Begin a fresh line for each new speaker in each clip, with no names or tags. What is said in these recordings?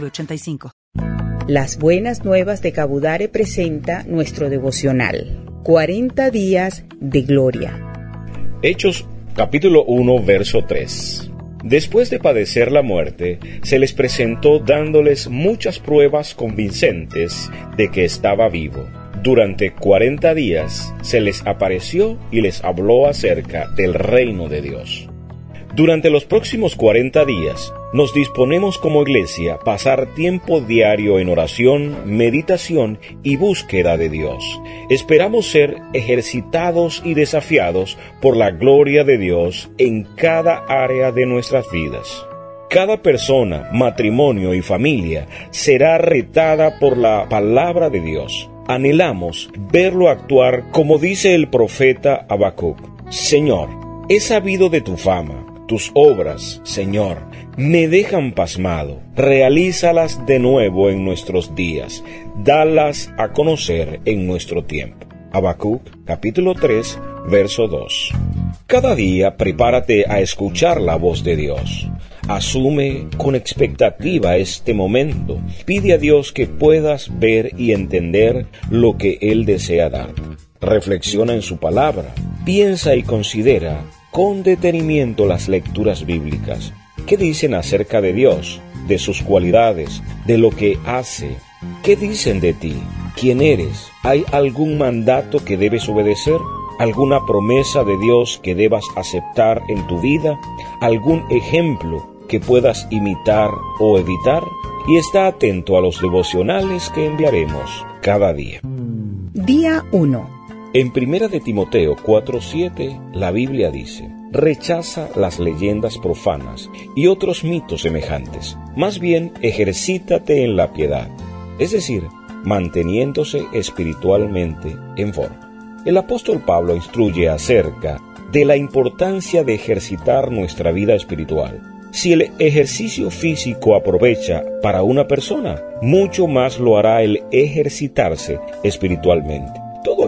906985.
Las buenas nuevas de Cabudare presenta nuestro devocional. 40 días de gloria.
Hechos capítulo 1 verso 3. Después de padecer la muerte, se les presentó dándoles muchas pruebas convincentes de que estaba vivo. Durante cuarenta días se les apareció y les habló acerca del reino de Dios. Durante los próximos 40 días, nos disponemos como iglesia a pasar tiempo diario en oración, meditación y búsqueda de Dios. Esperamos ser ejercitados y desafiados por la gloria de Dios en cada área de nuestras vidas. Cada persona, matrimonio y familia será retada por la palabra de Dios. Anhelamos verlo actuar como dice el profeta Habacuc. Señor, he sabido de tu fama tus obras, Señor, me dejan pasmado. Realízalas de nuevo en nuestros días. Dalas a conocer en nuestro tiempo. Habacuc, capítulo 3, verso 2. Cada día prepárate a escuchar la voz de Dios. Asume con expectativa este momento. Pide a Dios que puedas ver y entender lo que Él desea darte. Reflexiona en su palabra. Piensa y considera con detenimiento las lecturas bíblicas. ¿Qué dicen acerca de Dios, de sus cualidades, de lo que hace? ¿Qué dicen de ti? ¿Quién eres? ¿Hay algún mandato que debes obedecer? ¿Alguna promesa de Dios que debas aceptar en tu vida? ¿Algún ejemplo que puedas imitar o evitar? Y está atento a los devocionales que enviaremos cada día.
Día 1
en Primera de Timoteo 4:7 la Biblia dice: Rechaza las leyendas profanas y otros mitos semejantes. Más bien, ejercítate en la piedad, es decir, manteniéndose espiritualmente en forma. El apóstol Pablo instruye acerca de la importancia de ejercitar nuestra vida espiritual. Si el ejercicio físico aprovecha para una persona, mucho más lo hará el ejercitarse espiritualmente.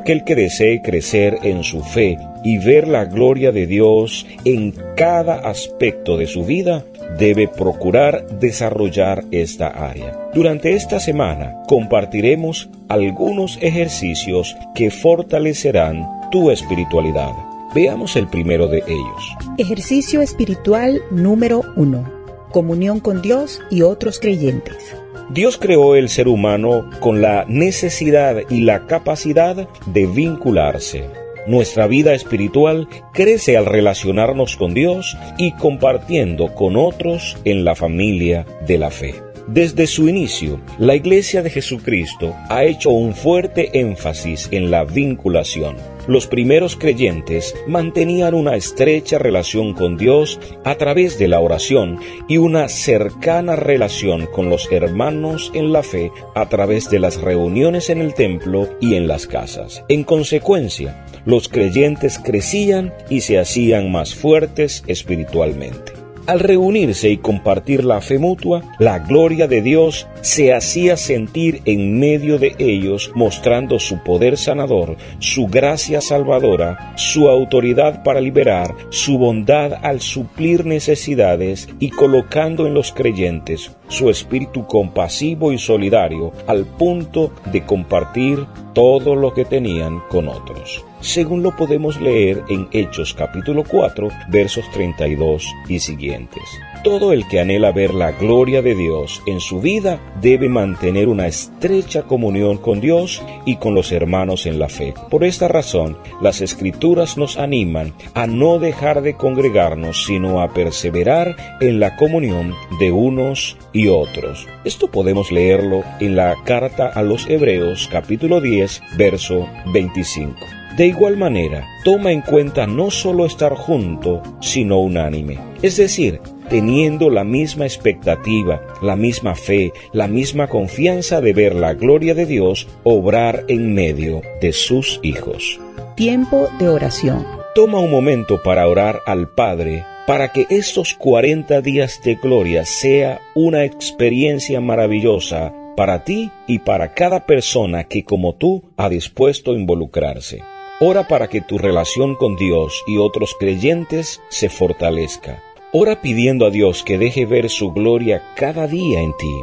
Aquel que desee crecer en su fe y ver la gloria de Dios en cada aspecto de su vida, debe procurar desarrollar esta área. Durante esta semana compartiremos algunos ejercicios que fortalecerán tu espiritualidad. Veamos el primero de ellos.
Ejercicio espiritual número uno. Comunión con Dios y otros creyentes.
Dios creó el ser humano con la necesidad y la capacidad de vincularse. Nuestra vida espiritual crece al relacionarnos con Dios y compartiendo con otros en la familia de la fe. Desde su inicio, la Iglesia de Jesucristo ha hecho un fuerte énfasis en la vinculación los primeros creyentes mantenían una estrecha relación con Dios a través de la oración y una cercana relación con los hermanos en la fe a través de las reuniones en el templo y en las casas. En consecuencia, los creyentes crecían y se hacían más fuertes espiritualmente. Al reunirse y compartir la fe mutua, la gloria de Dios se hacía sentir en medio de ellos, mostrando su poder sanador, su gracia salvadora, su autoridad para liberar, su bondad al suplir necesidades y colocando en los creyentes su espíritu compasivo y solidario al punto de compartir todo lo que tenían con otros según lo podemos leer en Hechos capítulo 4, versos 32 y siguientes. Todo el que anhela ver la gloria de Dios en su vida debe mantener una estrecha comunión con Dios y con los hermanos en la fe. Por esta razón, las escrituras nos animan a no dejar de congregarnos, sino a perseverar en la comunión de unos y otros. Esto podemos leerlo en la carta a los Hebreos capítulo 10, verso 25. De igual manera, toma en cuenta no solo estar junto, sino unánime. Es decir, teniendo la misma expectativa, la misma fe, la misma confianza de ver la gloria de Dios obrar en medio de sus hijos.
Tiempo de oración.
Toma un momento para orar al Padre para que estos 40 días de gloria sea una experiencia maravillosa para ti y para cada persona que como tú ha dispuesto a involucrarse. Ora para que tu relación con Dios y otros creyentes se fortalezca. Ora pidiendo a Dios que deje ver su gloria cada día en ti,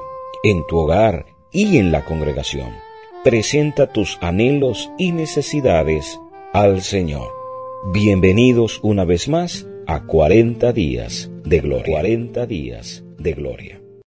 en tu hogar y en la congregación. Presenta tus anhelos y necesidades al Señor. Bienvenidos una vez más a 40 días de gloria. 40 días de gloria.